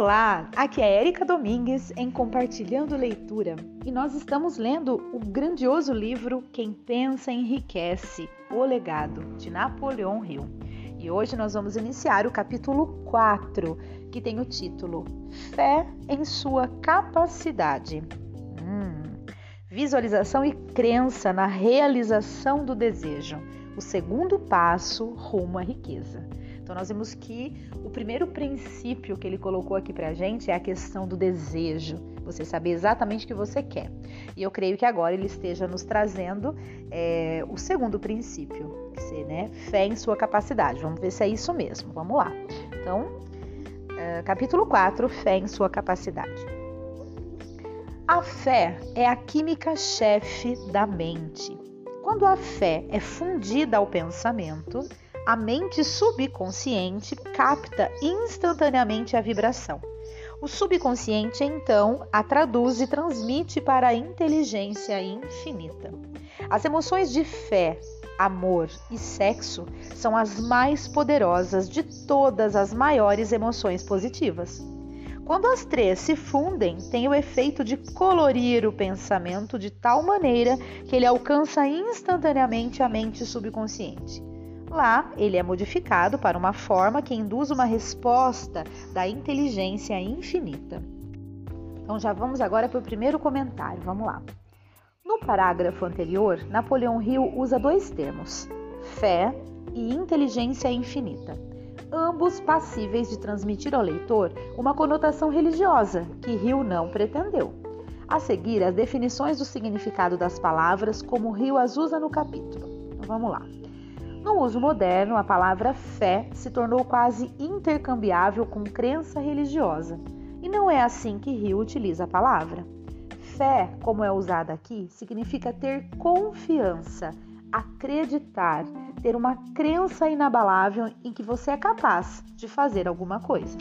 Olá, aqui é Erika Domingues em Compartilhando Leitura e nós estamos lendo o grandioso livro Quem Pensa Enriquece, O Legado, de Napoleão Hill. E hoje nós vamos iniciar o capítulo 4, que tem o título Fé em Sua Capacidade. Hum, visualização e crença na realização do desejo, o segundo passo rumo à riqueza. Então, nós vimos que o primeiro princípio que ele colocou aqui para a gente é a questão do desejo, você saber exatamente o que você quer. E eu creio que agora ele esteja nos trazendo é, o segundo princípio, que é né, fé em sua capacidade. Vamos ver se é isso mesmo. Vamos lá. Então, é, capítulo 4, fé em sua capacidade. A fé é a química chefe da mente. Quando a fé é fundida ao pensamento, a mente subconsciente capta instantaneamente a vibração. O subconsciente, então, a traduz e transmite para a inteligência infinita. As emoções de fé, amor e sexo são as mais poderosas de todas as maiores emoções positivas. Quando as três se fundem, tem o efeito de colorir o pensamento de tal maneira que ele alcança instantaneamente a mente subconsciente. Lá, ele é modificado para uma forma que induz uma resposta da inteligência infinita. Então, já vamos agora para o primeiro comentário. Vamos lá. No parágrafo anterior, Napoleão Hill usa dois termos: fé e inteligência infinita, ambos passíveis de transmitir ao leitor uma conotação religiosa que Hill não pretendeu. A seguir, as definições do significado das palavras, como Hill as usa no capítulo. Então, vamos lá. No uso moderno, a palavra fé se tornou quase intercambiável com crença religiosa, e não é assim que Rio utiliza a palavra. Fé, como é usada aqui, significa ter confiança, acreditar, ter uma crença inabalável em que você é capaz de fazer alguma coisa.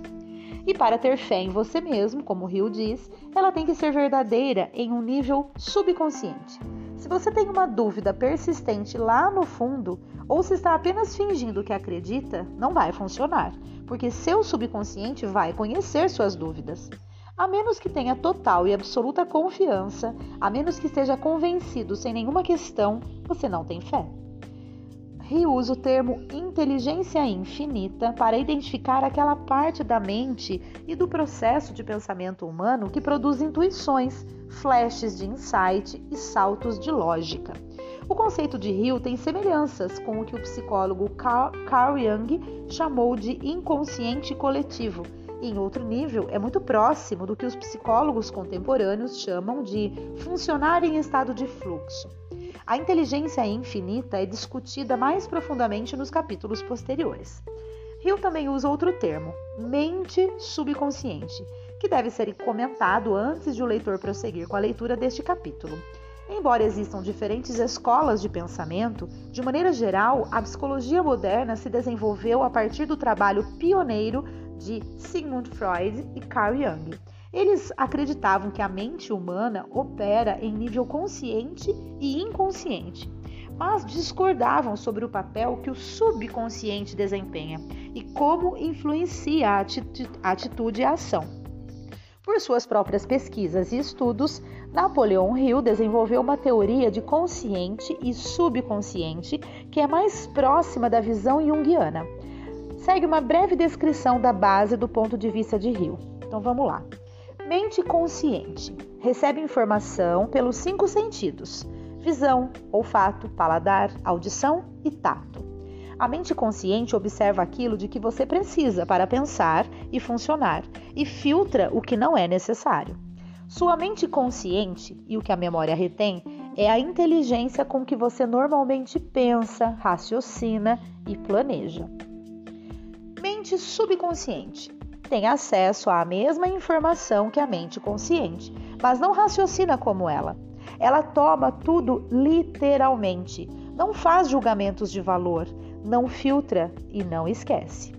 E para ter fé em você mesmo, como Rio diz, ela tem que ser verdadeira em um nível subconsciente. Se você tem uma dúvida persistente lá no fundo, ou se está apenas fingindo que acredita, não vai funcionar, porque seu subconsciente vai conhecer suas dúvidas. A menos que tenha total e absoluta confiança, a menos que esteja convencido sem nenhuma questão, você não tem fé. Rio usa o termo inteligência infinita para identificar aquela parte da mente e do processo de pensamento humano que produz intuições, flashes de insight e saltos de lógica. O conceito de Rio tem semelhanças com o que o psicólogo Carl Jung chamou de inconsciente coletivo. E em outro nível, é muito próximo do que os psicólogos contemporâneos chamam de funcionar em estado de fluxo. A inteligência infinita é discutida mais profundamente nos capítulos posteriores. Hill também usa outro termo, mente subconsciente, que deve ser comentado antes de o leitor prosseguir com a leitura deste capítulo. Embora existam diferentes escolas de pensamento, de maneira geral, a psicologia moderna se desenvolveu a partir do trabalho pioneiro de Sigmund Freud e Carl Jung. Eles acreditavam que a mente humana opera em nível consciente e inconsciente, mas discordavam sobre o papel que o subconsciente desempenha e como influencia a atitude e a ação. Por suas próprias pesquisas e estudos, Napoleão Hill desenvolveu uma teoria de consciente e subconsciente que é mais próxima da visão junguiana. Segue uma breve descrição da base do ponto de vista de Hill. Então vamos lá. Mente consciente recebe informação pelos cinco sentidos: visão, olfato, paladar, audição e tato. A mente consciente observa aquilo de que você precisa para pensar e funcionar e filtra o que não é necessário. Sua mente consciente e o que a memória retém é a inteligência com que você normalmente pensa, raciocina e planeja. Mente subconsciente tem acesso à mesma informação que a mente consciente, mas não raciocina como ela. Ela toma tudo literalmente, não faz julgamentos de valor, não filtra e não esquece.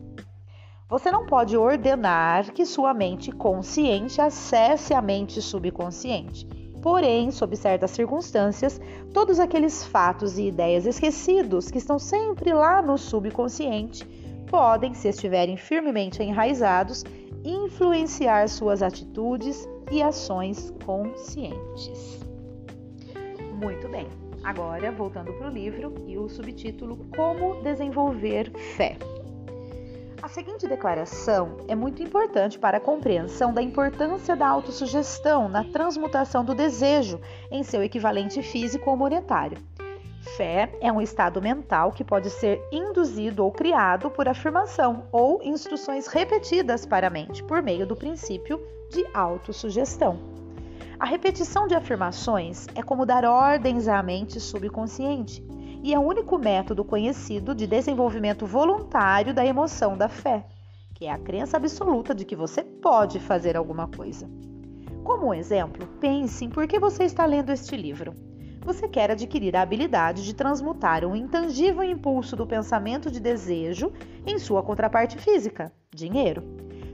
Você não pode ordenar que sua mente consciente acesse a mente subconsciente. Porém, sob certas circunstâncias, todos aqueles fatos e ideias esquecidos que estão sempre lá no subconsciente podem, se estiverem firmemente enraizados, influenciar suas atitudes e ações conscientes. Muito bem, agora voltando para o livro e o subtítulo Como Desenvolver Fé. A seguinte declaração é muito importante para a compreensão da importância da autossugestão na transmutação do desejo em seu equivalente físico ou monetário. Fé é um estado mental que pode ser induzido ou criado por afirmação ou instruções repetidas para a mente por meio do princípio de autossugestão. A repetição de afirmações é como dar ordens à mente subconsciente e é o único método conhecido de desenvolvimento voluntário da emoção da fé, que é a crença absoluta de que você pode fazer alguma coisa. Como um exemplo, pense em por que você está lendo este livro. Você quer adquirir a habilidade de transmutar um intangível impulso do pensamento de desejo em sua contraparte física, dinheiro.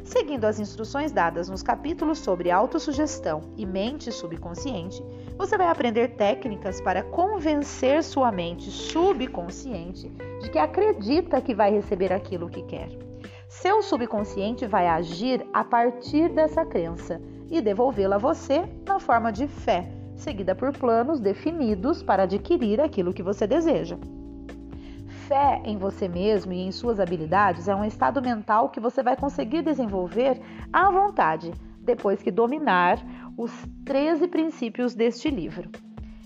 Seguindo as instruções dadas nos capítulos sobre autossugestão e mente subconsciente, você vai aprender técnicas para convencer sua mente subconsciente de que acredita que vai receber aquilo que quer. Seu subconsciente vai agir a partir dessa crença e devolvê-la a você na forma de fé, seguida por planos definidos para adquirir aquilo que você deseja. Fé em você mesmo e em suas habilidades é um estado mental que você vai conseguir desenvolver à vontade, depois que dominar os 13 princípios deste livro.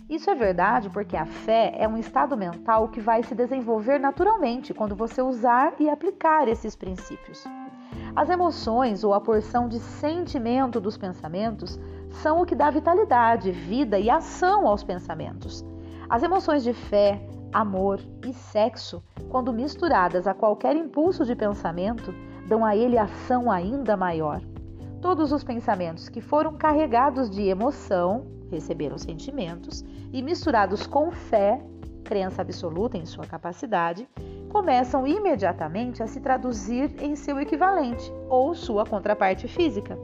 Isso é verdade porque a fé é um estado mental que vai se desenvolver naturalmente quando você usar e aplicar esses princípios. As emoções ou a porção de sentimento dos pensamentos são o que dá vitalidade, vida e ação aos pensamentos. As emoções de fé, amor e sexo, quando misturadas a qualquer impulso de pensamento, dão a ele ação ainda maior. Todos os pensamentos que foram carregados de emoção receberam sentimentos e misturados com fé, crença absoluta em sua capacidade, começam imediatamente a se traduzir em seu equivalente ou sua contraparte física.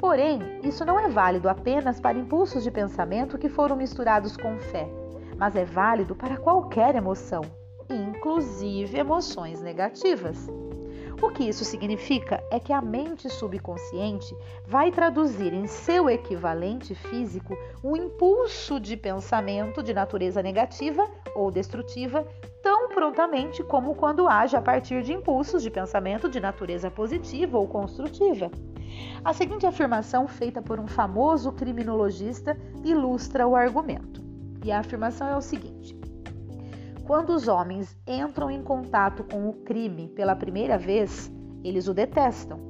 Porém, isso não é válido apenas para impulsos de pensamento que foram misturados com fé mas é válido para qualquer emoção, inclusive emoções negativas. O que isso significa é que a mente subconsciente vai traduzir em seu equivalente físico um impulso de pensamento de natureza negativa ou destrutiva tão prontamente como quando age a partir de impulsos de pensamento de natureza positiva ou construtiva. A seguinte afirmação, feita por um famoso criminologista, ilustra o argumento. E a afirmação é o seguinte: quando os homens entram em contato com o crime pela primeira vez, eles o detestam.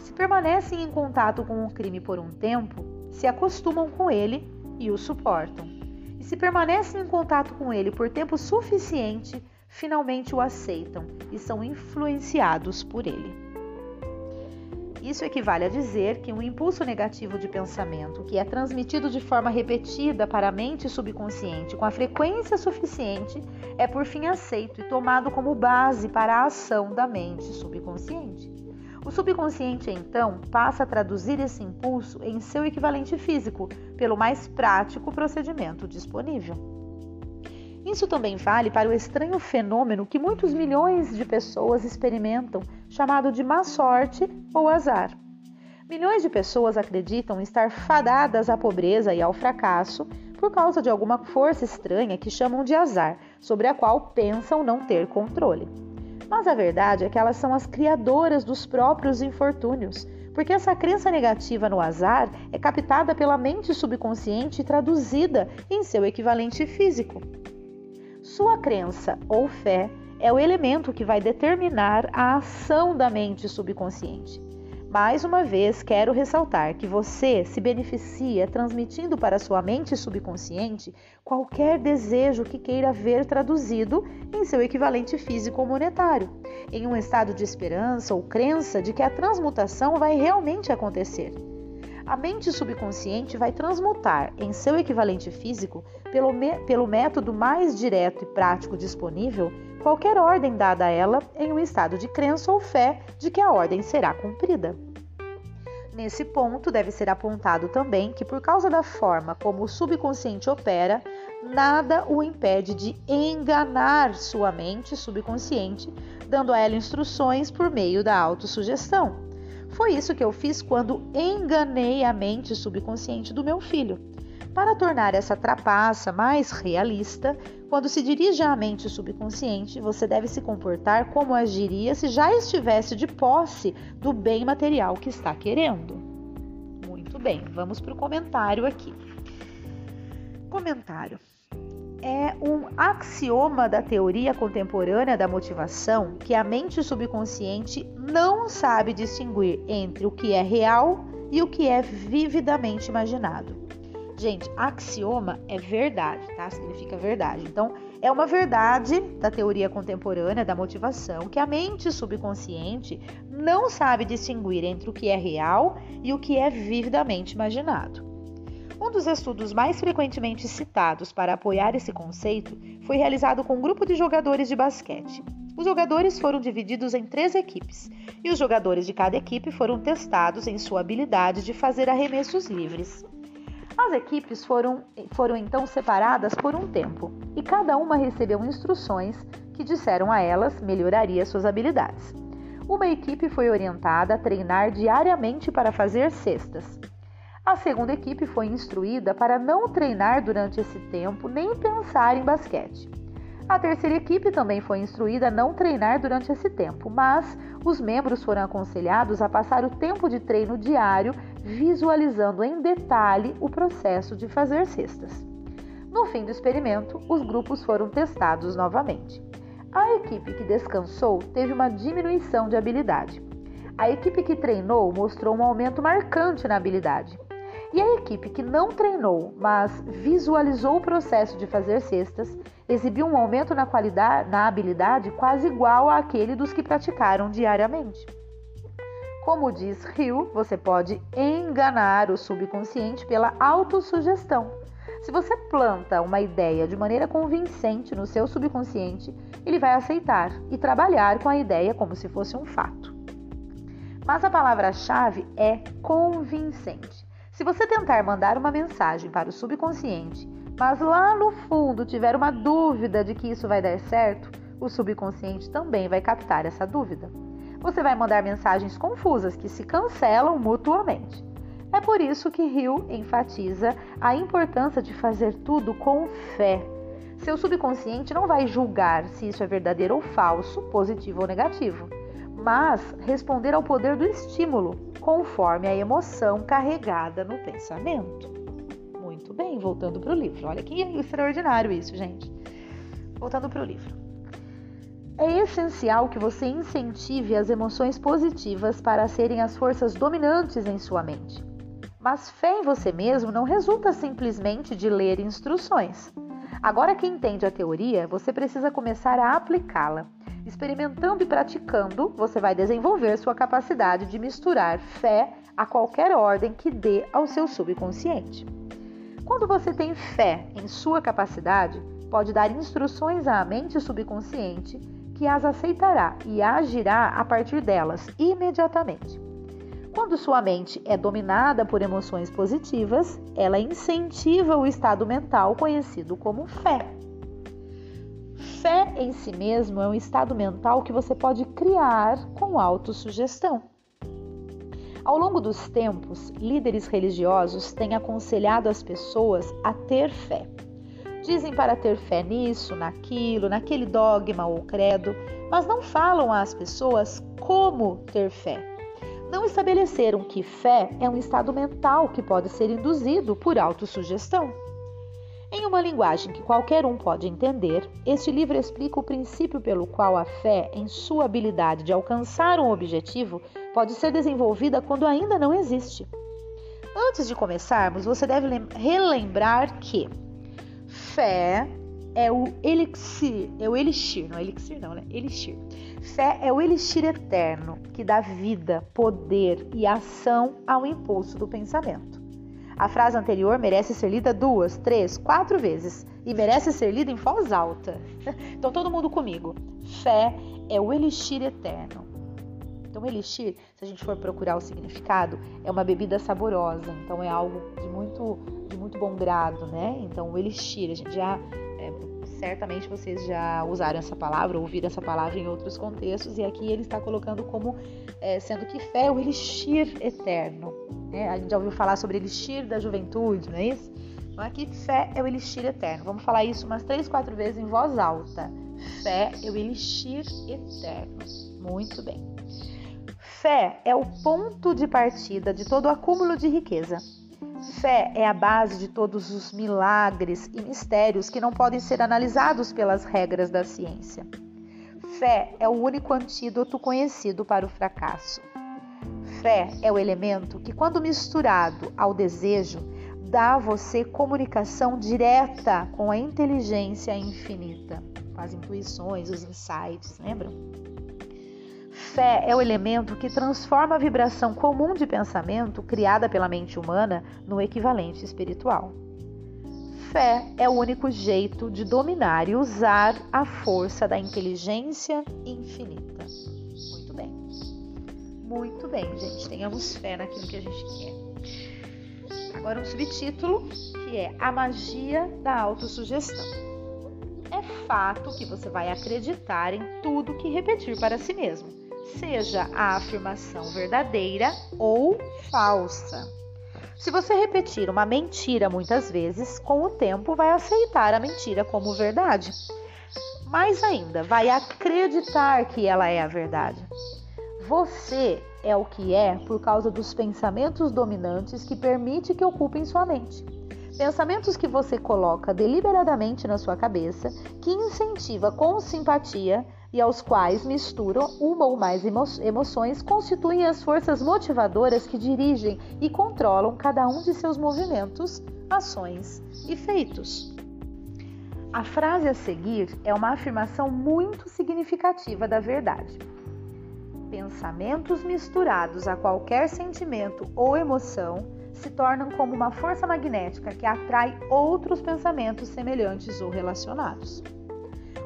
Se permanecem em contato com o crime por um tempo, se acostumam com ele e o suportam. E se permanecem em contato com ele por tempo suficiente, finalmente o aceitam e são influenciados por ele. Isso equivale a dizer que um impulso negativo de pensamento que é transmitido de forma repetida para a mente subconsciente com a frequência suficiente é por fim aceito e tomado como base para a ação da mente subconsciente. O subconsciente, então, passa a traduzir esse impulso em seu equivalente físico pelo mais prático procedimento disponível. Isso também vale para o estranho fenômeno que muitos milhões de pessoas experimentam, chamado de má sorte ou azar. Milhões de pessoas acreditam estar fadadas à pobreza e ao fracasso por causa de alguma força estranha que chamam de azar, sobre a qual pensam não ter controle. Mas a verdade é que elas são as criadoras dos próprios infortúnios, porque essa crença negativa no azar é captada pela mente subconsciente e traduzida em seu equivalente físico. Sua crença ou fé é o elemento que vai determinar a ação da mente subconsciente. Mais uma vez, quero ressaltar que você se beneficia transmitindo para sua mente subconsciente qualquer desejo que queira ver traduzido em seu equivalente físico ou monetário, em um estado de esperança ou crença de que a transmutação vai realmente acontecer. A mente subconsciente vai transmutar em seu equivalente físico, pelo, pelo método mais direto e prático disponível, qualquer ordem dada a ela em um estado de crença ou fé de que a ordem será cumprida. Nesse ponto, deve ser apontado também que, por causa da forma como o subconsciente opera, nada o impede de enganar sua mente subconsciente, dando a ela instruções por meio da autossugestão Foi isso que eu fiz quando enganei a mente subconsciente do meu filho. Para tornar essa trapaça mais realista, quando se dirige à mente subconsciente, você deve se comportar como agiria se já estivesse de posse do bem material que está querendo. Muito bem, vamos para o comentário aqui. Comentário. É um axioma da teoria contemporânea da motivação que a mente subconsciente não sabe distinguir entre o que é real e o que é vividamente imaginado. Gente, axioma é verdade, tá? Significa verdade. Então, é uma verdade da teoria contemporânea da motivação que a mente subconsciente não sabe distinguir entre o que é real e o que é vividamente imaginado. Um dos estudos mais frequentemente citados para apoiar esse conceito foi realizado com um grupo de jogadores de basquete. Os jogadores foram divididos em três equipes e os jogadores de cada equipe foram testados em sua habilidade de fazer arremessos livres. As equipes foram, foram então separadas por um tempo e cada uma recebeu instruções que disseram a elas melhoraria suas habilidades. Uma equipe foi orientada a treinar diariamente para fazer cestas. A segunda equipe foi instruída para não treinar durante esse tempo nem pensar em basquete. A terceira equipe também foi instruída a não treinar durante esse tempo, mas os membros foram aconselhados a passar o tempo de treino diário visualizando em detalhe o processo de fazer cestas. No fim do experimento, os grupos foram testados novamente. A equipe que descansou teve uma diminuição de habilidade. A equipe que treinou mostrou um aumento marcante na habilidade. E a equipe que não treinou, mas visualizou o processo de fazer cestas, exibiu um aumento na qualidade, na habilidade quase igual àquele dos que praticaram diariamente. Como diz Hill, você pode enganar o subconsciente pela autossugestão. Se você planta uma ideia de maneira convincente no seu subconsciente, ele vai aceitar e trabalhar com a ideia como se fosse um fato. Mas a palavra-chave é convincente. Se você tentar mandar uma mensagem para o subconsciente, mas lá no fundo tiver uma dúvida de que isso vai dar certo, o subconsciente também vai captar essa dúvida você vai mandar mensagens confusas que se cancelam mutuamente. É por isso que Hill enfatiza a importância de fazer tudo com fé. Seu subconsciente não vai julgar se isso é verdadeiro ou falso, positivo ou negativo, mas responder ao poder do estímulo, conforme a emoção carregada no pensamento. Muito bem, voltando para o livro. Olha que extraordinário isso, gente. Voltando para o livro. É essencial que você incentive as emoções positivas para serem as forças dominantes em sua mente. Mas fé em você mesmo não resulta simplesmente de ler instruções. Agora que entende a teoria, você precisa começar a aplicá-la. Experimentando e praticando, você vai desenvolver sua capacidade de misturar fé a qualquer ordem que dê ao seu subconsciente. Quando você tem fé em sua capacidade, pode dar instruções à mente subconsciente que as aceitará e agirá a partir delas imediatamente. Quando sua mente é dominada por emoções positivas, ela incentiva o estado mental conhecido como fé. Fé em si mesmo é um estado mental que você pode criar com autossugestão. Ao longo dos tempos, líderes religiosos têm aconselhado as pessoas a ter fé. Dizem para ter fé nisso, naquilo, naquele dogma ou credo, mas não falam às pessoas como ter fé. Não estabeleceram que fé é um estado mental que pode ser induzido por autossugestão. Uma linguagem que qualquer um pode entender, este livro explica o princípio pelo qual a fé, em sua habilidade de alcançar um objetivo, pode ser desenvolvida quando ainda não existe. Antes de começarmos, você deve relembrar que Fé é o elixir, é o elixir, não é elixir não, né? Elixir. Fé é o elixir eterno que dá vida, poder e ação ao impulso do pensamento. A frase anterior merece ser lida duas, três, quatro vezes e merece ser lida em voz alta. Então todo mundo comigo. Fé é o elixir eterno. Então, elixir, se a gente for procurar o significado, é uma bebida saborosa. Então, é algo de muito, de muito bom grado, né? Então, o elixir, a gente já é, certamente vocês já usaram essa palavra, ouviram essa palavra em outros contextos, e aqui ele está colocando como é, sendo que fé é o elixir eterno. Né? A gente já ouviu falar sobre elixir da juventude, não é isso? Então aqui fé é o elixir eterno. Vamos falar isso umas três, quatro vezes em voz alta. Fé é o elixir eterno. Muito bem. Fé é o ponto de partida de todo o acúmulo de riqueza. Fé é a base de todos os milagres e mistérios que não podem ser analisados pelas regras da ciência. Fé é o único antídoto conhecido para o fracasso. Fé é o elemento que, quando misturado ao desejo, dá a você comunicação direta com a inteligência infinita, com as intuições, os insights, lembram? Fé é o elemento que transforma a vibração comum de pensamento criada pela mente humana no equivalente espiritual. Fé é o único jeito de dominar e usar a força da inteligência infinita. Muito bem. Muito bem, gente. Tenhamos fé naquilo que a gente quer. Agora um subtítulo que é A Magia da Autossugestão. É fato que você vai acreditar em tudo que repetir para si mesmo seja a afirmação verdadeira ou falsa. Se você repetir uma mentira muitas vezes, com o tempo vai aceitar a mentira como verdade. Mais ainda, vai acreditar que ela é a verdade. Você é o que é por causa dos pensamentos dominantes que permite que ocupem sua mente. Pensamentos que você coloca deliberadamente na sua cabeça, que incentiva com simpatia e aos quais misturam uma ou mais emo emoções, constituem as forças motivadoras que dirigem e controlam cada um de seus movimentos, ações e feitos. A frase a seguir é uma afirmação muito significativa da verdade. Pensamentos misturados a qualquer sentimento ou emoção se tornam como uma força magnética que atrai outros pensamentos semelhantes ou relacionados.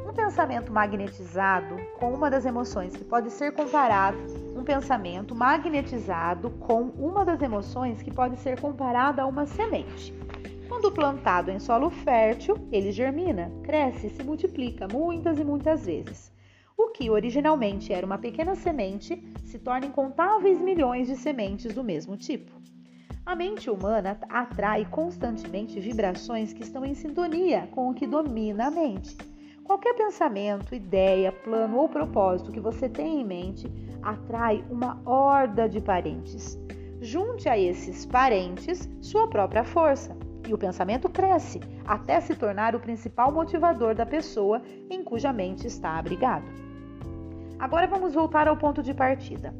Um pensamento magnetizado com uma das emoções que pode ser comparado, um pensamento magnetizado com uma das emoções que pode ser comparado a uma semente. Quando plantado em solo fértil, ele germina, cresce e se multiplica muitas e muitas vezes. O que originalmente era uma pequena semente se torna incontáveis milhões de sementes do mesmo tipo. A mente humana atrai constantemente vibrações que estão em sintonia com o que domina a mente. Qualquer pensamento, ideia, plano ou propósito que você tenha em mente atrai uma horda de parentes. Junte a esses parentes sua própria força e o pensamento cresce até se tornar o principal motivador da pessoa em cuja mente está abrigado. Agora vamos voltar ao ponto de partida.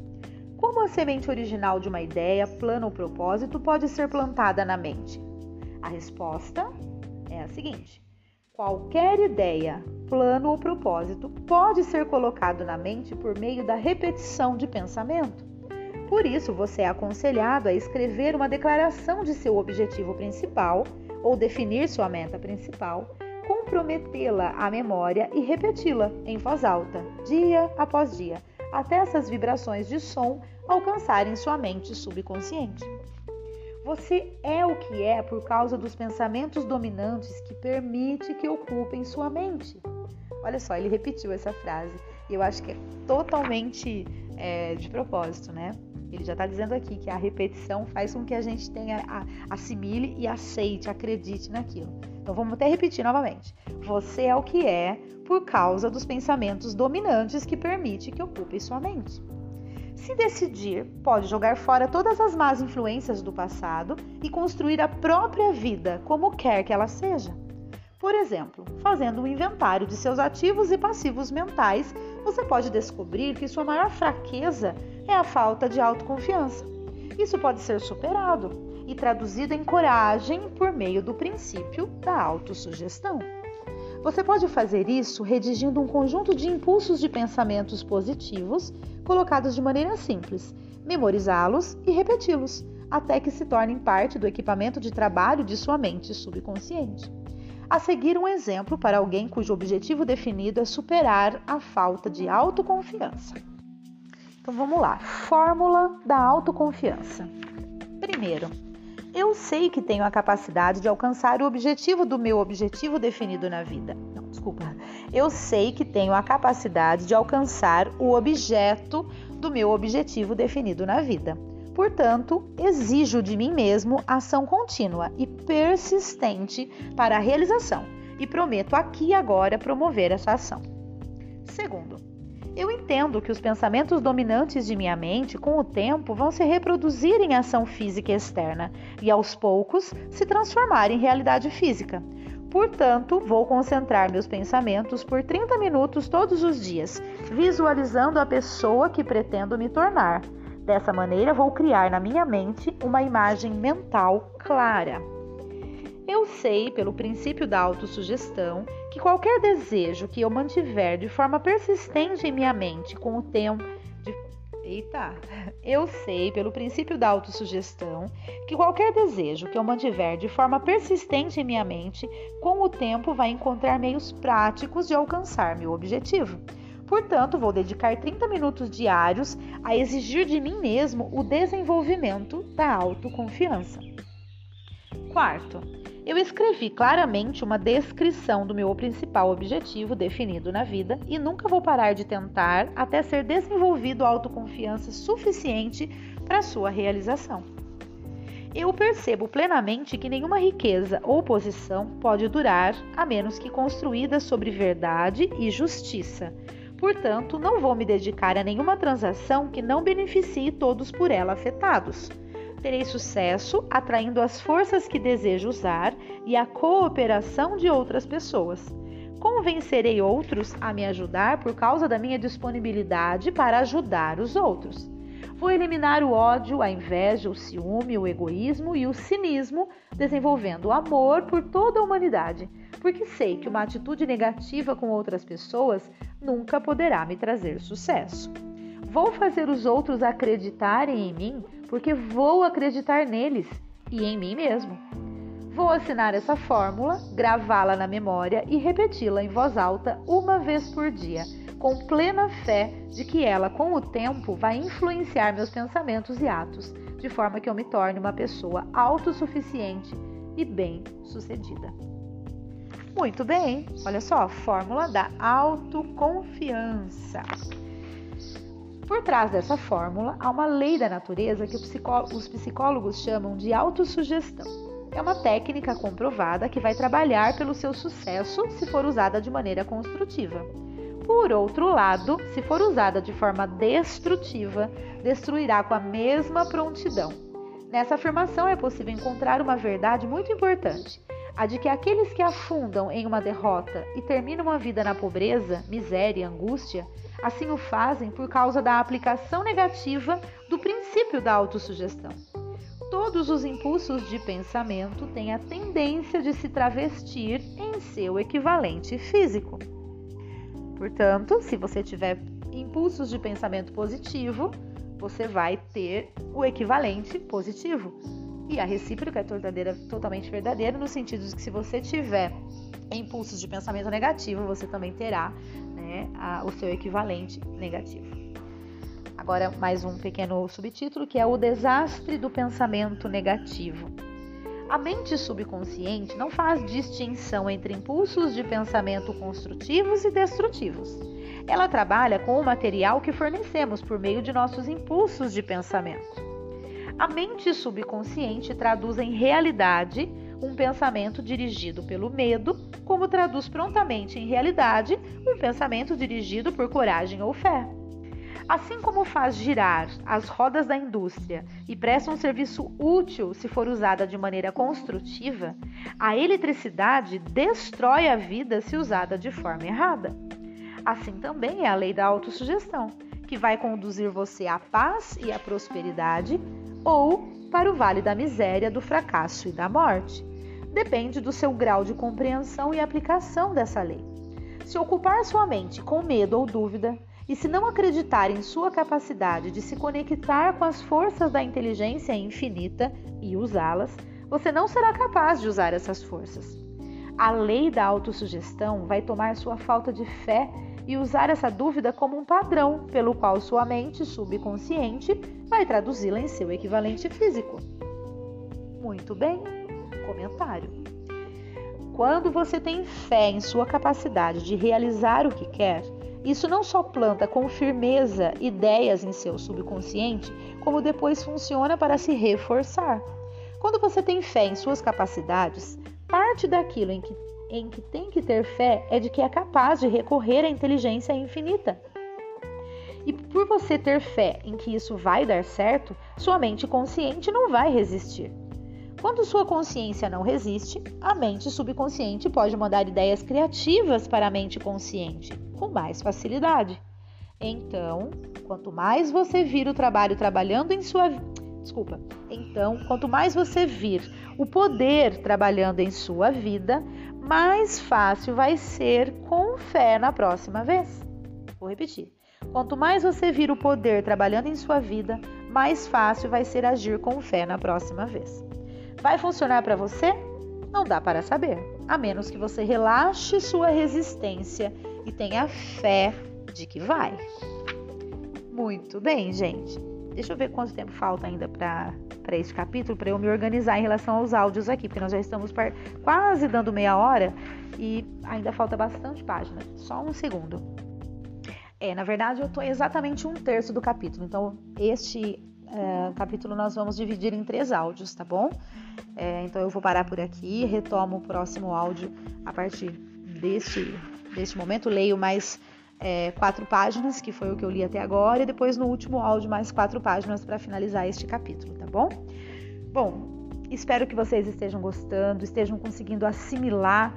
Como a semente original de uma ideia, plano ou propósito pode ser plantada na mente? A resposta é a seguinte: Qualquer ideia, plano ou propósito pode ser colocado na mente por meio da repetição de pensamento. Por isso, você é aconselhado a escrever uma declaração de seu objetivo principal ou definir sua meta principal, comprometê-la à memória e repeti-la em voz alta, dia após dia, até essas vibrações de som alcançarem sua mente subconsciente. Você é o que é por causa dos pensamentos dominantes que permite que ocupem sua mente. Olha só, ele repetiu essa frase e eu acho que é totalmente é, de propósito, né? Ele já está dizendo aqui que a repetição faz com que a gente tenha, assimile e aceite, acredite naquilo. Então vamos até repetir novamente. Você é o que é por causa dos pensamentos dominantes que permite que ocupe sua mente. Se decidir, pode jogar fora todas as más influências do passado e construir a própria vida como quer que ela seja. Por exemplo, fazendo um inventário de seus ativos e passivos mentais, você pode descobrir que sua maior fraqueza é a falta de autoconfiança. Isso pode ser superado e traduzido em coragem por meio do princípio da autossugestão. Você pode fazer isso redigindo um conjunto de impulsos de pensamentos positivos colocados de maneira simples, memorizá-los e repeti-los, até que se tornem parte do equipamento de trabalho de sua mente subconsciente. A seguir, um exemplo para alguém cujo objetivo definido é superar a falta de autoconfiança. Então vamos lá. Fórmula da autoconfiança. Primeiro, eu sei que tenho a capacidade de alcançar o objetivo do meu objetivo definido na vida. Não, desculpa. Eu sei que tenho a capacidade de alcançar o objeto do meu objetivo definido na vida. Portanto, exijo de mim mesmo ação contínua e persistente para a realização e prometo aqui e agora promover essa ação. Segundo, eu entendo que os pensamentos dominantes de minha mente, com o tempo, vão se reproduzir em ação física externa e, aos poucos, se transformar em realidade física. Portanto, vou concentrar meus pensamentos por 30 minutos todos os dias, visualizando a pessoa que pretendo me tornar. Dessa maneira, vou criar na minha mente uma imagem mental clara. Eu sei, pelo princípio da autossugestão, que qualquer desejo que eu mantiver de forma persistente em minha mente com o tempo. De... Eita! Eu sei, pelo princípio da autossugestão, que qualquer desejo que eu mantiver de forma persistente em minha mente, com o tempo vai encontrar meios práticos de alcançar meu objetivo. Portanto, vou dedicar 30 minutos diários a exigir de mim mesmo o desenvolvimento da autoconfiança. Quarto, eu escrevi claramente uma descrição do meu principal objetivo definido na vida e nunca vou parar de tentar até ser desenvolvido autoconfiança suficiente para sua realização. Eu percebo plenamente que nenhuma riqueza ou posição pode durar a menos que construída sobre verdade e justiça. Portanto, não vou me dedicar a nenhuma transação que não beneficie todos por ela afetados terei sucesso atraindo as forças que desejo usar e a cooperação de outras pessoas. Convencerei outros a me ajudar por causa da minha disponibilidade para ajudar os outros. Vou eliminar o ódio, a inveja, o ciúme, o egoísmo e o cinismo, desenvolvendo amor por toda a humanidade, porque sei que uma atitude negativa com outras pessoas nunca poderá me trazer sucesso. Vou fazer os outros acreditarem em mim porque vou acreditar neles e em mim mesmo. Vou assinar essa fórmula, gravá-la na memória e repeti-la em voz alta uma vez por dia, com plena fé de que ela, com o tempo, vai influenciar meus pensamentos e atos, de forma que eu me torne uma pessoa autossuficiente e bem-sucedida. Muito bem, olha só, fórmula da autoconfiança. Por trás dessa fórmula, há uma lei da natureza que os psicólogos chamam de autossugestão. É uma técnica comprovada que vai trabalhar pelo seu sucesso se for usada de maneira construtiva. Por outro lado, se for usada de forma destrutiva, destruirá com a mesma prontidão. Nessa afirmação é possível encontrar uma verdade muito importante: a de que aqueles que afundam em uma derrota e terminam a vida na pobreza, miséria e angústia Assim o fazem por causa da aplicação negativa do princípio da autossugestão. Todos os impulsos de pensamento têm a tendência de se travestir em seu equivalente físico. Portanto, se você tiver impulsos de pensamento positivo, você vai ter o equivalente positivo. E a recíproca é totalmente verdadeira no sentido de que se você tiver impulsos de pensamento negativo, você também terá né, a, o seu equivalente negativo. Agora, mais um pequeno subtítulo que é o desastre do pensamento negativo. A mente subconsciente não faz distinção entre impulsos de pensamento construtivos e destrutivos. Ela trabalha com o material que fornecemos por meio de nossos impulsos de pensamento. A mente subconsciente traduz em realidade um pensamento dirigido pelo medo, como traduz prontamente em realidade um pensamento dirigido por coragem ou fé. Assim como faz girar as rodas da indústria e presta um serviço útil se for usada de maneira construtiva, a eletricidade destrói a vida se usada de forma errada. Assim também é a lei da autossugestão, que vai conduzir você à paz e à prosperidade ou para o vale da miséria, do fracasso e da morte depende do seu grau de compreensão e aplicação dessa lei. Se ocupar sua mente com medo ou dúvida, e se não acreditar em sua capacidade de se conectar com as forças da inteligência infinita e usá-las, você não será capaz de usar essas forças. A lei da autossugestão vai tomar sua falta de fé e usar essa dúvida como um padrão pelo qual sua mente subconsciente vai traduzi-la em seu equivalente físico. Muito bem comentário. Quando você tem fé em sua capacidade de realizar o que quer, isso não só planta com firmeza ideias em seu subconsciente, como depois funciona para se reforçar. Quando você tem fé em suas capacidades, parte daquilo em que, em que tem que ter fé é de que é capaz de recorrer à inteligência infinita. E por você ter fé em que isso vai dar certo, sua mente consciente não vai resistir. Quando sua consciência não resiste, a mente subconsciente pode mandar ideias criativas para a mente consciente com mais facilidade. Então, quanto mais você vir o trabalho trabalhando em sua desculpa. Então, quanto mais você vir o poder trabalhando em sua vida, mais fácil vai ser com fé na próxima vez. Vou repetir. Quanto mais você vir o poder trabalhando em sua vida, mais fácil vai ser agir com fé na próxima vez. Vai funcionar para você? Não dá para saber, a menos que você relaxe sua resistência e tenha fé de que vai. Muito bem, gente. Deixa eu ver quanto tempo falta ainda para este capítulo, para eu me organizar em relação aos áudios aqui, porque nós já estamos quase dando meia hora e ainda falta bastante página. Só um segundo. É, na verdade, eu estou exatamente um terço do capítulo, então este é, capítulo nós vamos dividir em três áudios, tá bom? É, então eu vou parar por aqui, retomo o próximo áudio a partir deste, deste momento, leio mais é, quatro páginas, que foi o que eu li até agora, e depois no último áudio mais quatro páginas para finalizar este capítulo, tá bom? Bom, espero que vocês estejam gostando, estejam conseguindo assimilar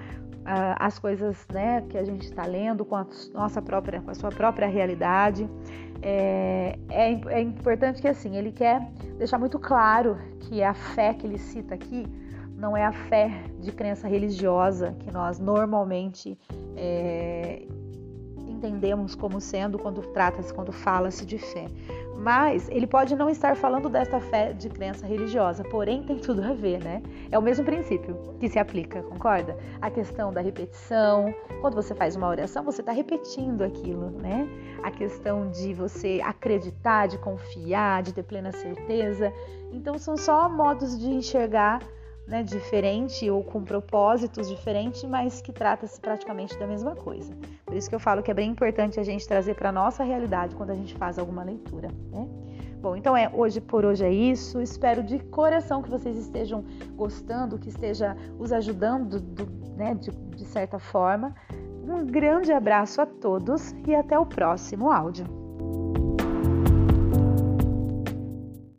as coisas né, que a gente está lendo com a nossa própria, com a sua própria realidade. É, é, é, importante que assim ele quer deixar muito claro que a fé que ele cita aqui não é a fé de crença religiosa que nós normalmente é, entendemos como sendo quando trata-se, quando fala-se de fé. Mas ele pode não estar falando desta fé de crença religiosa, porém tem tudo a ver, né? É o mesmo princípio que se aplica, concorda? A questão da repetição. Quando você faz uma oração, você está repetindo aquilo, né? A questão de você acreditar, de confiar, de ter plena certeza. Então são só modos de enxergar né, diferente ou com propósitos diferentes, mas que trata-se praticamente da mesma coisa. Por isso que eu falo que é bem importante a gente trazer para a nossa realidade quando a gente faz alguma leitura. Né? Bom, então é hoje por hoje é isso. Espero de coração que vocês estejam gostando, que esteja os ajudando do, né, de, de certa forma. Um grande abraço a todos e até o próximo áudio.